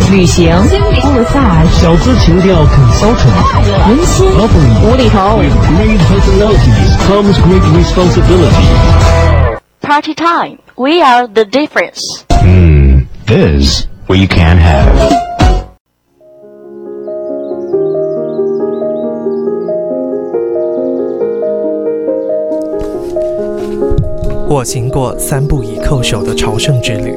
情旅行 full massage，小资情调 consultant，无厘头 with great personalities comes great responsibility. Party time. We are the difference. Hmm, this we can have. 我行过三步一叩首的朝圣之旅，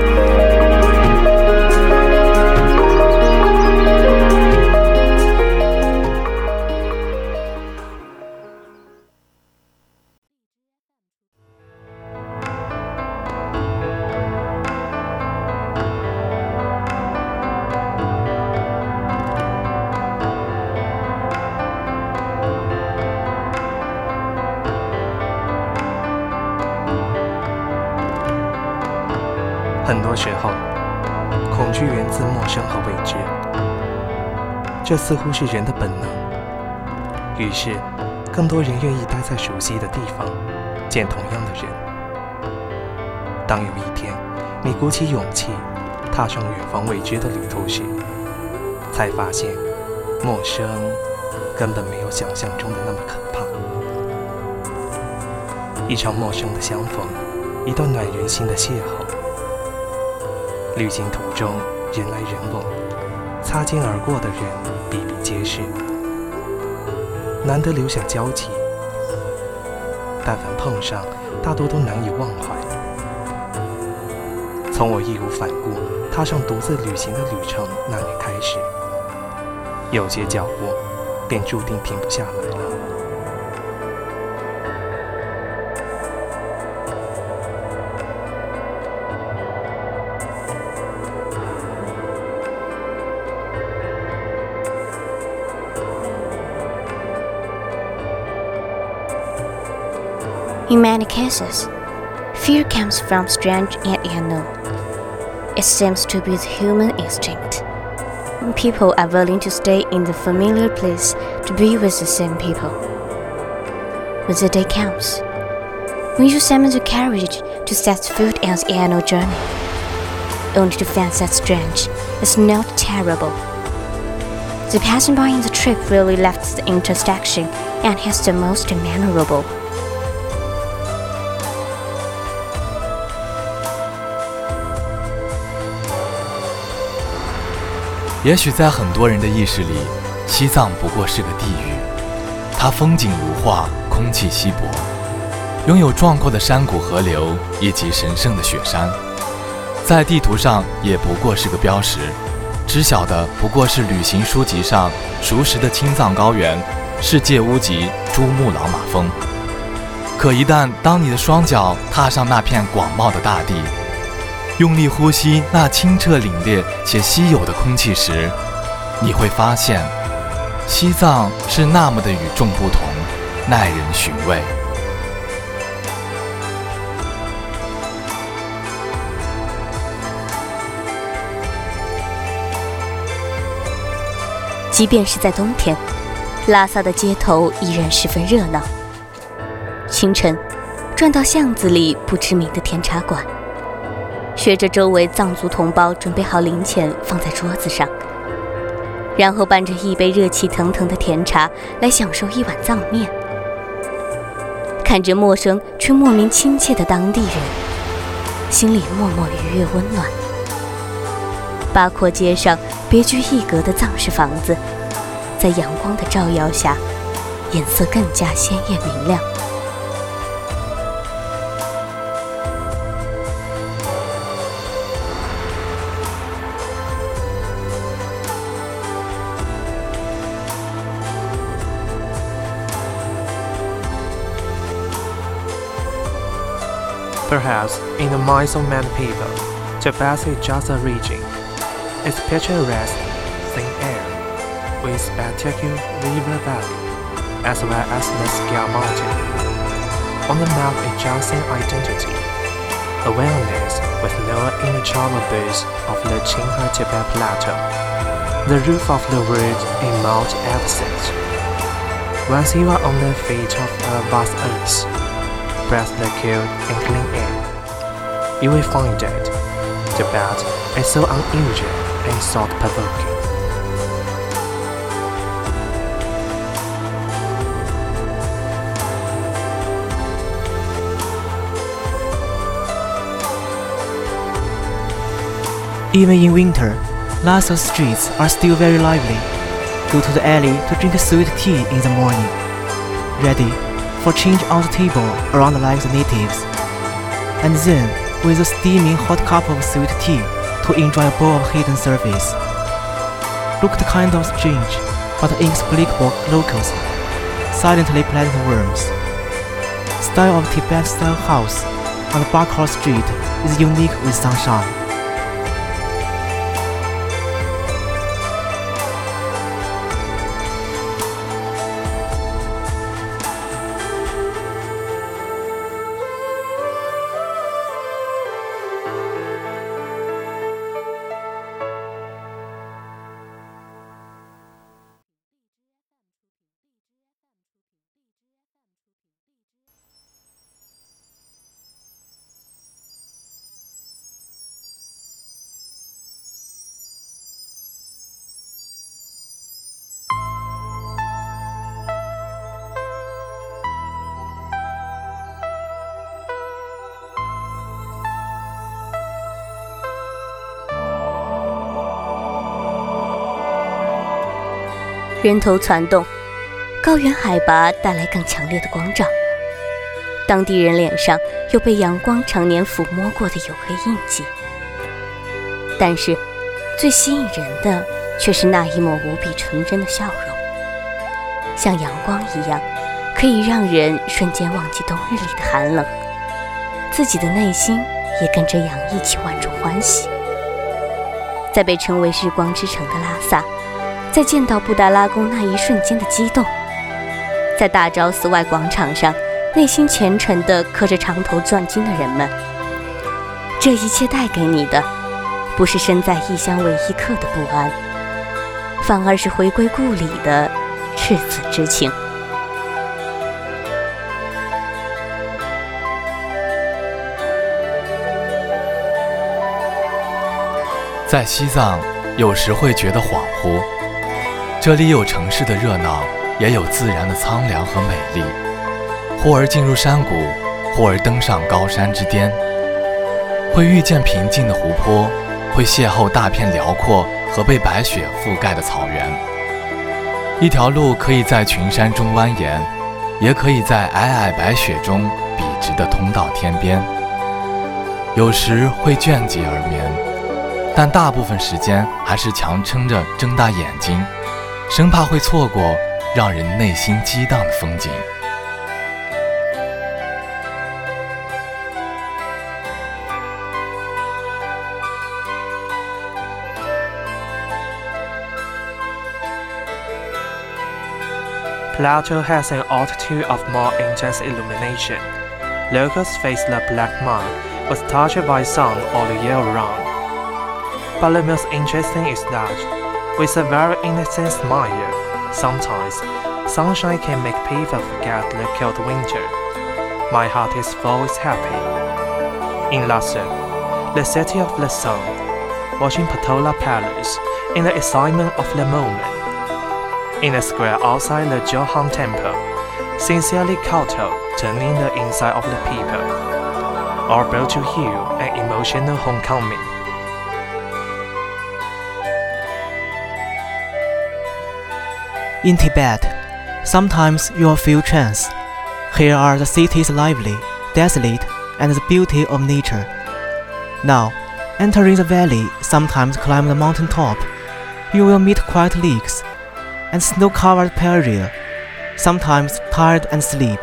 很多时候，恐惧源自陌生和未知，这似乎是人的本能。于是，更多人愿意待在熟悉的地方，见同样的人。当有一天，你鼓起勇气，踏上远方未知的旅途时，才发现，陌生根本没有想象中的那么可怕。一场陌生的相逢，一段暖人心的邂逅。旅行途中，人来人往，擦肩而过的人比比皆是，难得留下交集。但凡碰上，大多都难以忘怀。从我义无反顾踏上独自旅行的旅程那年开始，有些脚步便注定停不下来了。In many cases, fear comes from strange and unknown. It seems to be the human instinct. People are willing to stay in the familiar place to be with the same people. When the day comes, when you summon the courage to set foot on the annual journey, only to find that strange is not terrible. The passing by in the trip really left the intersection and is the most memorable. 也许在很多人的意识里，西藏不过是个地狱。它风景如画，空气稀薄，拥有壮阔的山谷、河流以及神圣的雪山，在地图上也不过是个标识，知晓的不过是旅行书籍上熟识的青藏高原、世界屋脊珠穆朗玛峰。可一旦当你的双脚踏上那片广袤的大地，用力呼吸那清澈凛冽且稀有的空气时，你会发现，西藏是那么的与众不同，耐人寻味。即便是在冬天，拉萨的街头依然十分热闹。清晨，转到巷子里不知名的甜茶馆。学着周围藏族同胞准备好零钱放在桌子上，然后伴着一杯热气腾腾的甜茶来享受一碗藏面。看着陌生却莫名亲切的当地人，心里默默愉悦温暖。八廓街上别具一格的藏式房子，在阳光的照耀下，颜色更加鲜艳明亮。Perhaps in the minds of many people, Jabas is just a region. It's picturesque, thin air, with spectacular river valley, as well as the Skia Mountain. on the map a Jiaxing identity, awareness with no base of the Qinghai Tibet Plateau, the roof of the world a Mount Everest. Once you are on the feet of a vast earth, breathe the cool and clean air, you will find that Tibet is so unusual and thought-provoking. Even in winter, Lhasa streets are still very lively. Go to the alley to drink sweet tea in the morning. Ready for change on the table around like the natives. And then, with a steaming hot cup of sweet tea, to enjoy a bowl of hidden service. Looked kind of strange, but inexplicable locals, silently planting worms. Style of Tibet-style house on Bakar Street is unique with sunshine. 人头攒动，高原海拔带来更强烈的光照。当地人脸上有被阳光常年抚摸过的黝黑印记，但是最吸引人的却是那一抹无比纯真的笑容，像阳光一样，可以让人瞬间忘记冬日里的寒冷，自己的内心也跟着洋溢起万种欢喜。在被称为“日光之城”的拉萨。在见到布达拉宫那一瞬间的激动，在大昭寺外广场上，内心虔诚的磕着长头转经的人们，这一切带给你的，不是身在异乡为异客的不安，反而是回归故里的赤子之情。在西藏，有时会觉得恍惚。这里有城市的热闹，也有自然的苍凉和美丽。忽而进入山谷，忽而登上高山之巅，会遇见平静的湖泊，会邂逅大片辽阔和被白雪覆盖的草原。一条路可以在群山中蜿蜒，也可以在皑皑白雪中笔直地通到天边。有时会倦极而眠，但大部分时间还是强撑着睁大眼睛。生怕会错过让人内心激荡的风景。Plateau has an altitude of more intense illumination. Locals face the black mark was touched by sun all year round. But the most interesting is that with a very innocent smile. Sometimes, sunshine can make people forget the cold winter. My heart is always happy. In Lhasa, the city of the sun, watching Patola Palace in the excitement of the moment. In the square outside the Johan Temple, sincerely Kauto turning the inside of the people. All brought to you an emotional homecoming. In Tibet, sometimes you'll feel trance. Here are the cities lively, desolate, and the beauty of nature. Now, entering the valley, sometimes climb the mountain top, you will meet quiet lakes and snow-covered prairie. Sometimes tired and sleep,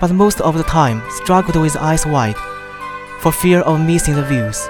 but most of the time struggled with eyes wide, for fear of missing the views.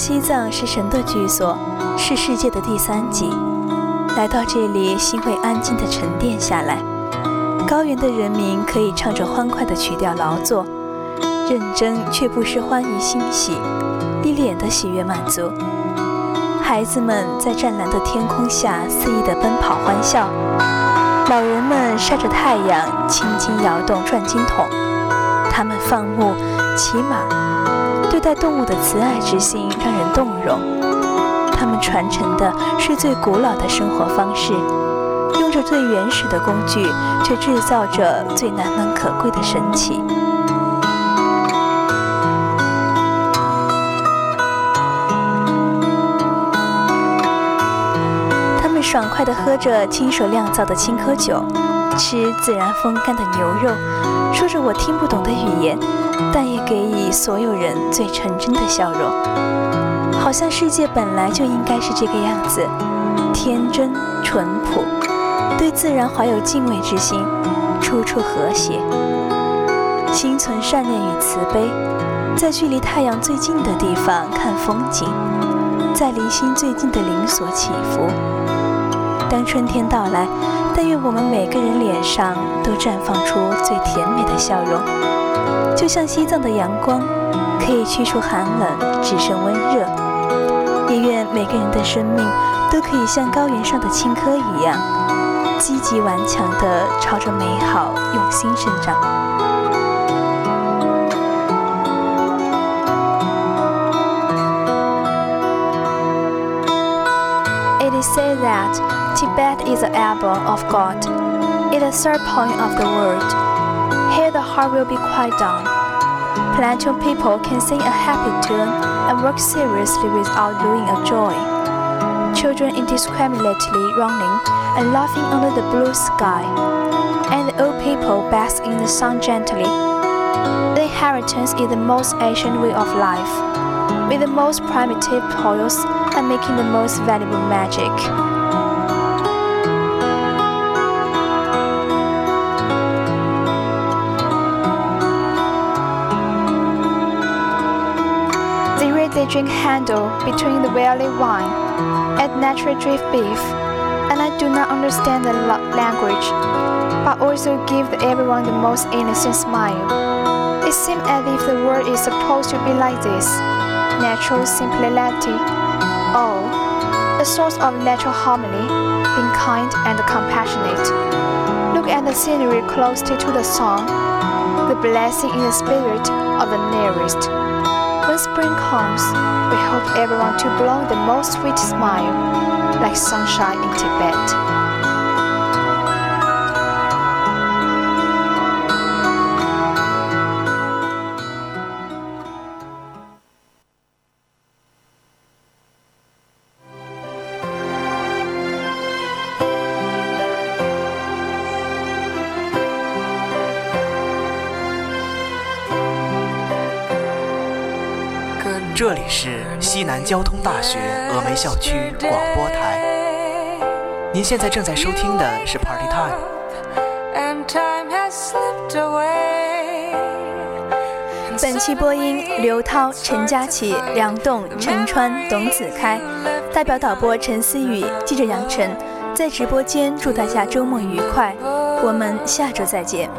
西藏是神的居所，是世界的第三极。来到这里，心会安静地沉淀下来。高原的人民可以唱着欢快的曲调劳作，认真却不失欢愉欣喜，一脸的喜悦满足。孩子们在湛蓝的天空下肆意地奔跑欢笑，老人们晒着太阳，轻轻摇动转经筒。他们放牧、骑马，对待动物的慈爱之心让人动容。他们传承的是最古老的生活方式，用着最原始的工具，却制造着最难能可贵的神奇。爽快地喝着亲手酿造的青稞酒，吃自然风干的牛肉，说着我听不懂的语言，但也给予所有人最纯真的笑容。好像世界本来就应该是这个样子，天真淳朴，对自然怀有敬畏之心，处处和谐，心存善念与慈悲，在距离太阳最近的地方看风景，在离心最近的灵所祈福。当春天到来，但愿我们每个人脸上都绽放出最甜美的笑容，就像西藏的阳光，可以驱除寒冷，只剩温热。也愿每个人的生命都可以像高原上的青稞一样，积极顽强地朝着美好用心生长。It is said that Tibet is the elbow of God, it is the third point of the world. Here the heart will be quiet down. Of people can sing a happy tune and work seriously without doing a joy. Children indiscriminately running and laughing under the blue sky, and the old people bask in the sun gently. The inheritance is the most ancient way of life, with the most primitive toils and making the most valuable magic. They drink handle between the barley wine, and naturally drink beef, and I do not understand the language, but also give everyone the most innocent smile. It seems as if the world is supposed to be like this, natural simplicity. Oh, a source of natural harmony, being kind and compassionate. Look at the scenery closely to the song, the blessing in the spirit of the nearest. When spring comes, we hope everyone to blow the most sweet smile, like sunshine in Tibet. 这里是西南交通大学峨眉校区广播台，您现在正在收听的是 Party Time。本期播音：刘涛、陈佳琪、梁栋、陈川、董子开，代表导播陈思雨，记者杨晨，在直播间祝大家周末愉快，我们下周再见。